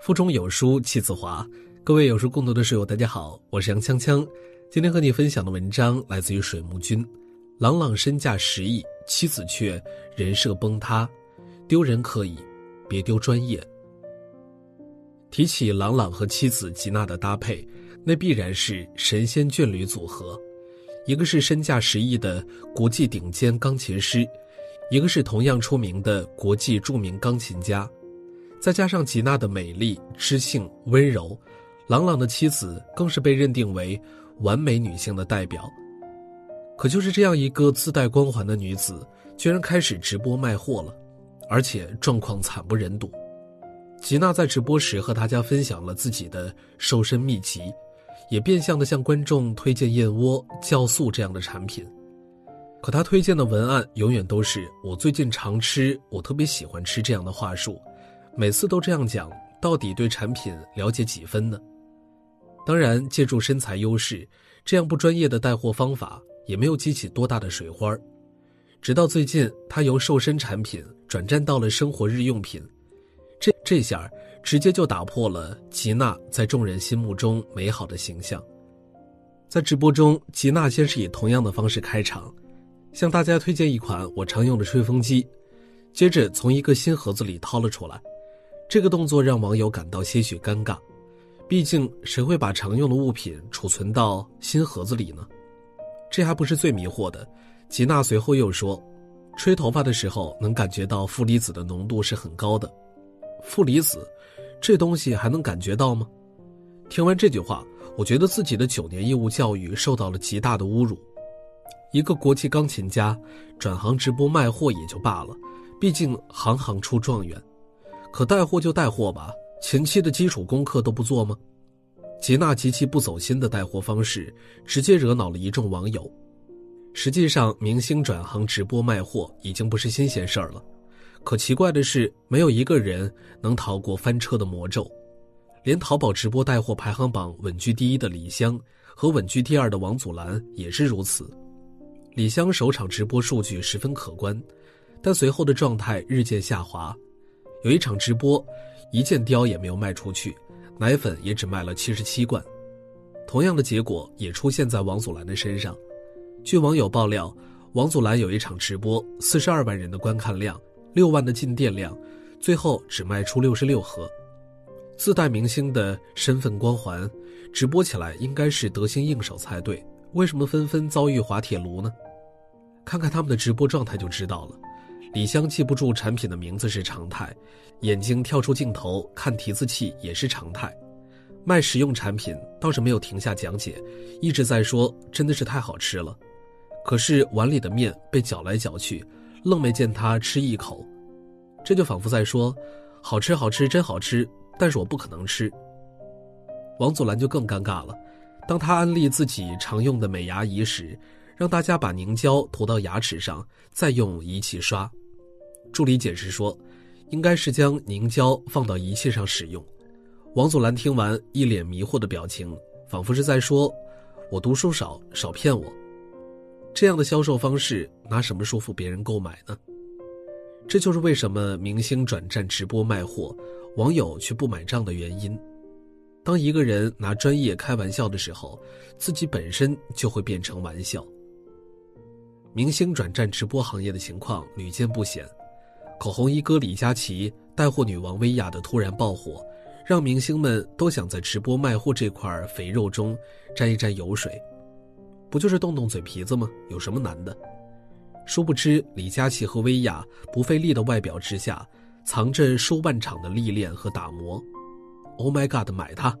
腹中有书气自华，各位有书共读的室友，大家好，我是杨锵锵。今天和你分享的文章来自于水木君。朗朗身价十亿，妻子却人设崩塌，丢人可以，别丢专业。提起朗朗和妻子吉娜的搭配，那必然是神仙眷侣组合。一个是身价十亿的国际顶尖钢琴师，一个是同样出名的国际著名钢琴家。再加上吉娜的美丽、知性、温柔，朗朗的妻子更是被认定为完美女性的代表。可就是这样一个自带光环的女子，居然开始直播卖货了，而且状况惨不忍睹。吉娜在直播时和大家分享了自己的瘦身秘籍，也变相的向观众推荐燕窝、酵素这样的产品。可她推荐的文案永远都是“我最近常吃，我特别喜欢吃”这样的话术。每次都这样讲，到底对产品了解几分呢？当然，借助身材优势，这样不专业的带货方法也没有激起多大的水花。直到最近，他由瘦身产品转战到了生活日用品，这这下直接就打破了吉娜在众人心目中美好的形象。在直播中，吉娜先是以同样的方式开场，向大家推荐一款我常用的吹风机，接着从一个新盒子里掏了出来。这个动作让网友感到些许尴尬，毕竟谁会把常用的物品储存到新盒子里呢？这还不是最迷惑的。吉娜随后又说，吹头发的时候能感觉到负离子的浓度是很高的。负离子，这东西还能感觉到吗？听完这句话，我觉得自己的九年义务教育受到了极大的侮辱。一个国际钢琴家转行直播卖货也就罢了，毕竟行行出状元。可带货就带货吧，前期的基础功课都不做吗？吉娜极其不走心的带货方式，直接惹恼了一众网友。实际上，明星转行直播卖货已经不是新鲜事儿了。可奇怪的是，没有一个人能逃过翻车的魔咒。连淘宝直播带货排行榜稳居第一的李湘和稳居第二的王祖蓝也是如此。李湘首场直播数据十分可观，但随后的状态日渐下滑。有一场直播，一件貂也没有卖出去，奶粉也只卖了七十七罐。同样的结果也出现在王祖蓝的身上。据网友爆料，王祖蓝有一场直播，四十二万人的观看量，六万的进店量，最后只卖出六十六盒。自带明星的身份光环，直播起来应该是得心应手才对，为什么纷纷遭遇滑铁卢呢？看看他们的直播状态就知道了。李湘记不住产品的名字是常态，眼睛跳出镜头看提字器也是常态，卖实用产品倒是没有停下讲解，一直在说真的是太好吃了，可是碗里的面被搅来搅去，愣没见他吃一口，这就仿佛在说，好吃好吃真好吃，但是我不可能吃。王祖蓝就更尴尬了，当他安利自己常用的美牙仪时，让大家把凝胶涂到牙齿上，再用仪器刷。助理解释说，应该是将凝胶放到仪器上使用。王祖蓝听完，一脸迷惑的表情，仿佛是在说：“我读书少，少骗我。”这样的销售方式，拿什么说服别人购买呢？这就是为什么明星转战直播卖货，网友却不买账的原因。当一个人拿专业开玩笑的时候，自己本身就会变成玩笑。明星转战直播行业的情况屡见不鲜。口红一哥李佳琦带货女王薇娅的突然爆火，让明星们都想在直播卖货这块肥肉中沾一沾油水，不就是动动嘴皮子吗？有什么难的？殊不知李佳琦和薇娅不费力的外表之下，藏着数万场的历练和打磨。Oh my god，买它！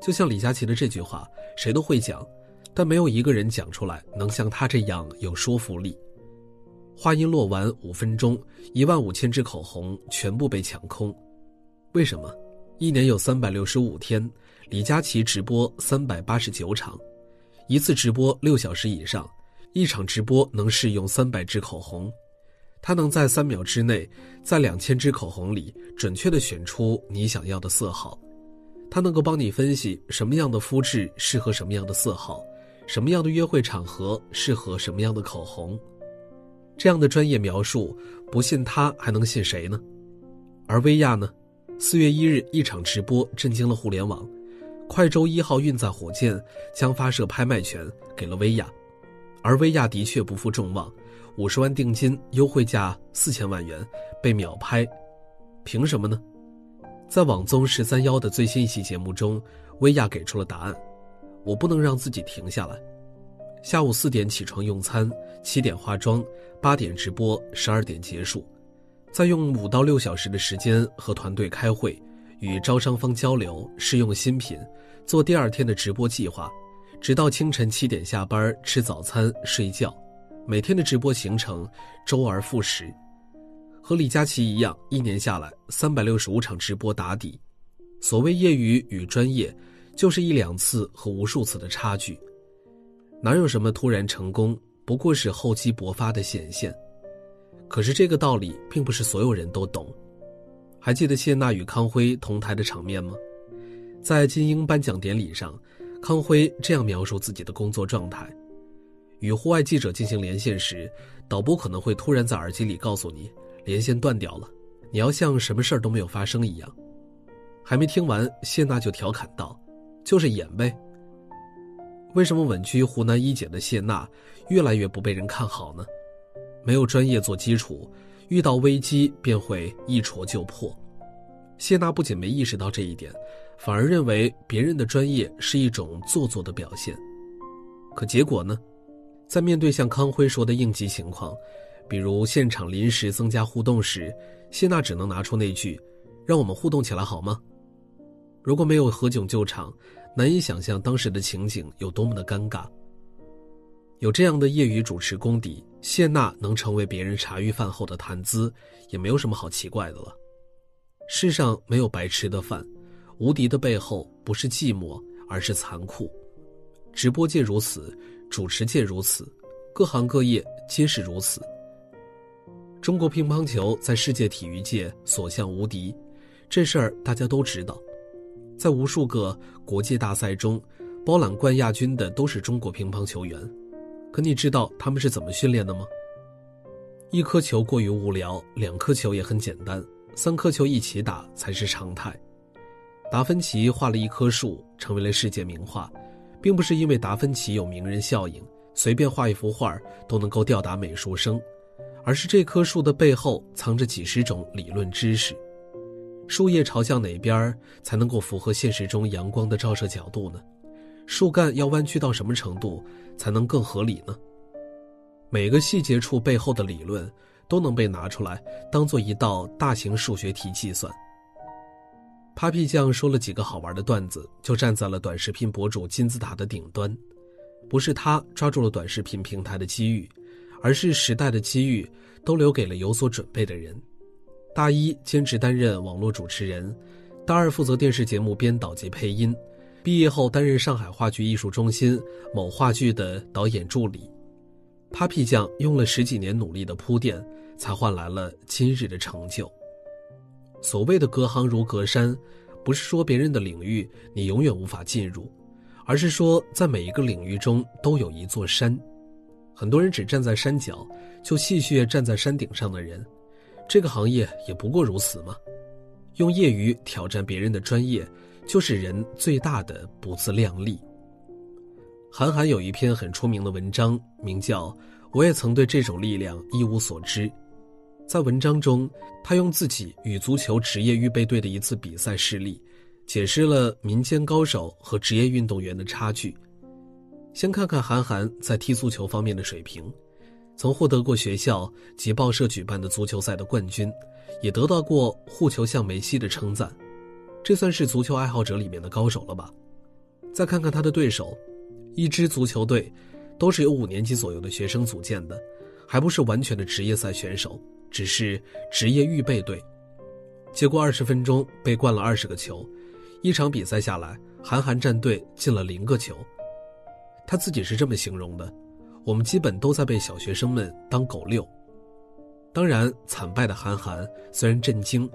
就像李佳琦的这句话，谁都会讲，但没有一个人讲出来能像他这样有说服力。话音落完，五分钟，一万五千支口红全部被抢空。为什么？一年有三百六十五天，李佳琦直播三百八十九场，一次直播六小时以上，一场直播能试用三百支口红。他能在三秒之内，在两千支口红里准确的选出你想要的色号。他能够帮你分析什么样的肤质适合什么样的色号，什么样的约会场合适合什么样的口红。这样的专业描述，不信他还能信谁呢？而薇娅呢？四月一日，一场直播震惊了互联网。快舟一号运载火箭将发射拍卖权给了薇娅，而薇娅的确不负众望，五十万定金，优惠价四千万元，被秒拍。凭什么呢？在网综十三幺的最新一期节目中，薇娅给出了答案：我不能让自己停下来。下午四点起床用餐，七点化妆，八点直播，十二点结束，再用五到六小时的时间和团队开会，与招商方交流，试用新品，做第二天的直播计划，直到清晨七点下班吃早餐睡觉，每天的直播行程周而复始，和李佳琦一样，一年下来三百六十五场直播打底。所谓业余与专业，就是一两次和无数次的差距。哪有什么突然成功，不过是厚积薄发的显现。可是这个道理并不是所有人都懂。还记得谢娜与康辉同台的场面吗？在金鹰颁奖典礼上，康辉这样描述自己的工作状态：与户外记者进行连线时，导播可能会突然在耳机里告诉你连线断掉了，你要像什么事儿都没有发生一样。还没听完，谢娜就调侃道：“就是演呗。”为什么稳居湖南一姐的谢娜越来越不被人看好呢？没有专业做基础，遇到危机便会一戳就破。谢娜不仅没意识到这一点，反而认为别人的专业是一种做作的表现。可结果呢？在面对像康辉说的应急情况，比如现场临时增加互动时，谢娜只能拿出那句：“让我们互动起来好吗？”如果没有何炅救场。难以想象当时的情景有多么的尴尬。有这样的业余主持功底，谢娜能成为别人茶余饭后的谈资，也没有什么好奇怪的了。世上没有白吃的饭，无敌的背后不是寂寞，而是残酷。直播界如此，主持界如此，各行各业皆是如此。中国乒乓球在世界体育界所向无敌，这事儿大家都知道。在无数个国际大赛中，包揽冠亚军的都是中国乒乓球员。可你知道他们是怎么训练的吗？一颗球过于无聊，两颗球也很简单，三颗球一起打才是常态。达芬奇画了一棵树，成为了世界名画，并不是因为达芬奇有名人效应，随便画一幅画都能够吊打美术生，而是这棵树的背后藏着几十种理论知识。树叶朝向哪边才能够符合现实中阳光的照射角度呢？树干要弯曲到什么程度才能更合理呢？每个细节处背后的理论都能被拿出来当做一道大型数学题计算。Papi 酱说了几个好玩的段子，就站在了短视频博主金字塔的顶端。不是他抓住了短视频平台的机遇，而是时代的机遇都留给了有所准备的人。大一兼职担任网络主持人，大二负责电视节目编导及配音，毕业后担任上海话剧艺术中心某话剧的导演助理。Papi 酱用了十几年努力的铺垫，才换来了今日的成就。所谓的隔行如隔山，不是说别人的领域你永远无法进入，而是说在每一个领域中都有一座山。很多人只站在山脚，就戏谑站在山顶上的人。这个行业也不过如此嘛，用业余挑战别人的专业，就是人最大的不自量力。韩寒有一篇很出名的文章，名叫《我也曾对这种力量一无所知》。在文章中，他用自己与足球职业预备队的一次比赛事例，解释了民间高手和职业运动员的差距。先看看韩寒在踢足球方面的水平。曾获得过学校及报社举办的足球赛的冠军，也得到过“护球像梅西”的称赞，这算是足球爱好者里面的高手了吧？再看看他的对手，一支足球队都是由五年级左右的学生组建的，还不是完全的职业赛选手，只是职业预备队。结果二十分钟被灌了二十个球，一场比赛下来，韩寒战队进了零个球。他自己是这么形容的。我们基本都在被小学生们当狗遛，当然，惨败的韩寒虽然震惊，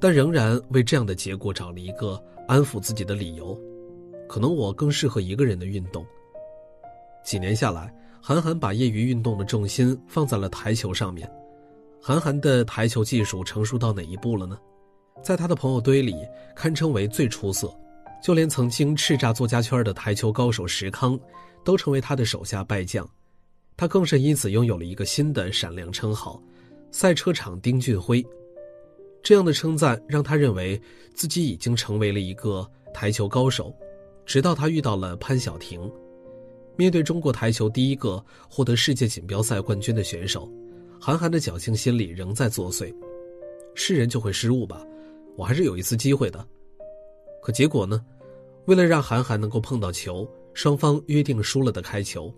但仍然为这样的结果找了一个安抚自己的理由。可能我更适合一个人的运动。几年下来，韩寒把业余运动的重心放在了台球上面。韩寒的台球技术成熟到哪一步了呢？在他的朋友堆里堪称为最出色，就连曾经叱咤作家圈的台球高手石康，都成为他的手下败将。他更是因此拥有了一个新的闪亮称号——赛车场丁俊晖。这样的称赞让他认为自己已经成为了一个台球高手。直到他遇到了潘晓婷，面对中国台球第一个获得世界锦标赛冠军的选手，韩寒的侥幸心理仍在作祟。是人就会失误吧，我还是有一次机会的。可结果呢？为了让韩寒能够碰到球，双方约定输了的开球。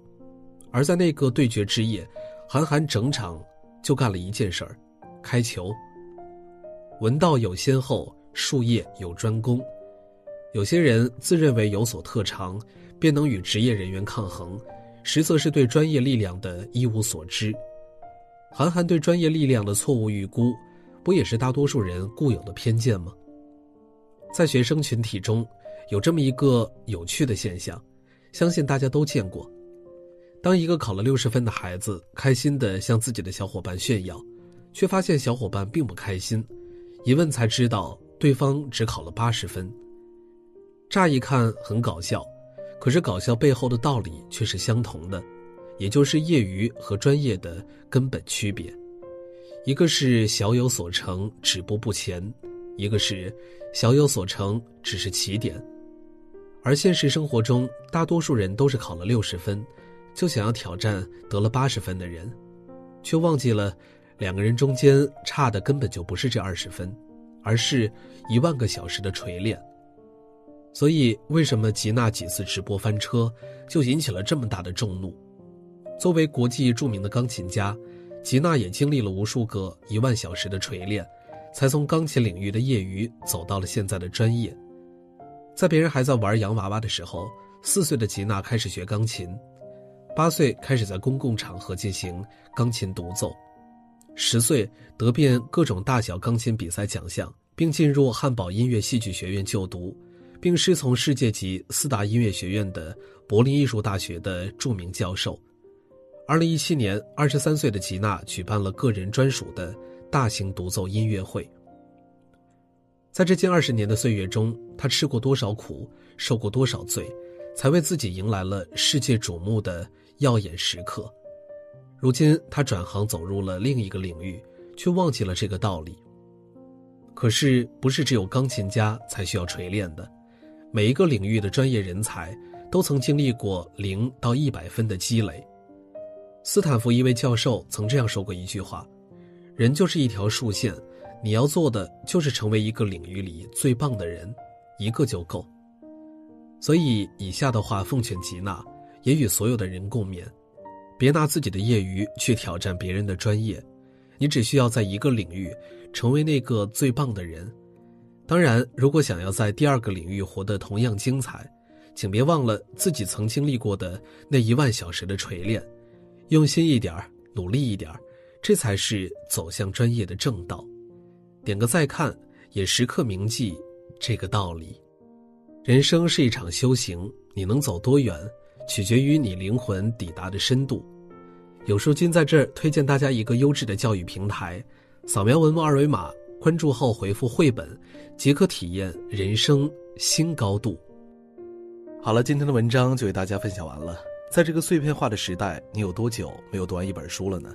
而在那个对决之夜，韩寒整场就干了一件事儿：开球。文道有先后，术业有专攻。有些人自认为有所特长，便能与职业人员抗衡，实则是对专业力量的一无所知。韩寒对专业力量的错误预估，不也是大多数人固有的偏见吗？在学生群体中，有这么一个有趣的现象，相信大家都见过：当一个考了六十分的孩子开心地向自己的小伙伴炫耀，却发现小伙伴并不开心，一问才知道对方只考了八十分。乍一看很搞笑，可是搞笑背后的道理却是相同的，也就是业余和专业的根本区别。一个是小有所成，止步不前；一个是小有所成，只是起点。而现实生活中，大多数人都是考了六十分，就想要挑战得了八十分的人，却忘记了两个人中间差的根本就不是这二十分，而是一万个小时的锤炼。所以，为什么吉娜几次直播翻车，就引起了这么大的众怒？作为国际著名的钢琴家，吉娜也经历了无数个一万小时的锤炼，才从钢琴领域的业余走到了现在的专业。在别人还在玩洋娃娃的时候，四岁的吉娜开始学钢琴，八岁开始在公共场合进行钢琴独奏，十岁得遍各种大小钢琴比赛奖项，并进入汉堡音乐戏剧学院就读。并师从世界级四大音乐学院的柏林艺术大学的著名教授。二零一七年，二十三岁的吉娜举办了个人专属的大型独奏音乐会。在这近二十年的岁月中，他吃过多少苦，受过多少罪，才为自己迎来了世界瞩目的耀眼时刻。如今，他转行走入了另一个领域，却忘记了这个道理。可是，不是只有钢琴家才需要锤炼的。每一个领域的专业人才都曾经历过零到一百分的积累。斯坦福一位教授曾这样说过一句话：“人就是一条竖线，你要做的就是成为一个领域里最棒的人，一个就够。”所以，以下的话奉劝吉娜，也与所有的人共勉：别拿自己的业余去挑战别人的专业，你只需要在一个领域成为那个最棒的人。当然，如果想要在第二个领域活得同样精彩，请别忘了自己曾经历过的那一万小时的锤炼，用心一点努力一点这才是走向专业的正道。点个再看，也时刻铭记这个道理。人生是一场修行，你能走多远，取决于你灵魂抵达的深度。有书君在这儿推荐大家一个优质的教育平台，扫描文末二维码。关注后回复绘本，即可体验人生新高度。好了，今天的文章就为大家分享完了。在这个碎片化的时代，你有多久没有读完一本书了呢？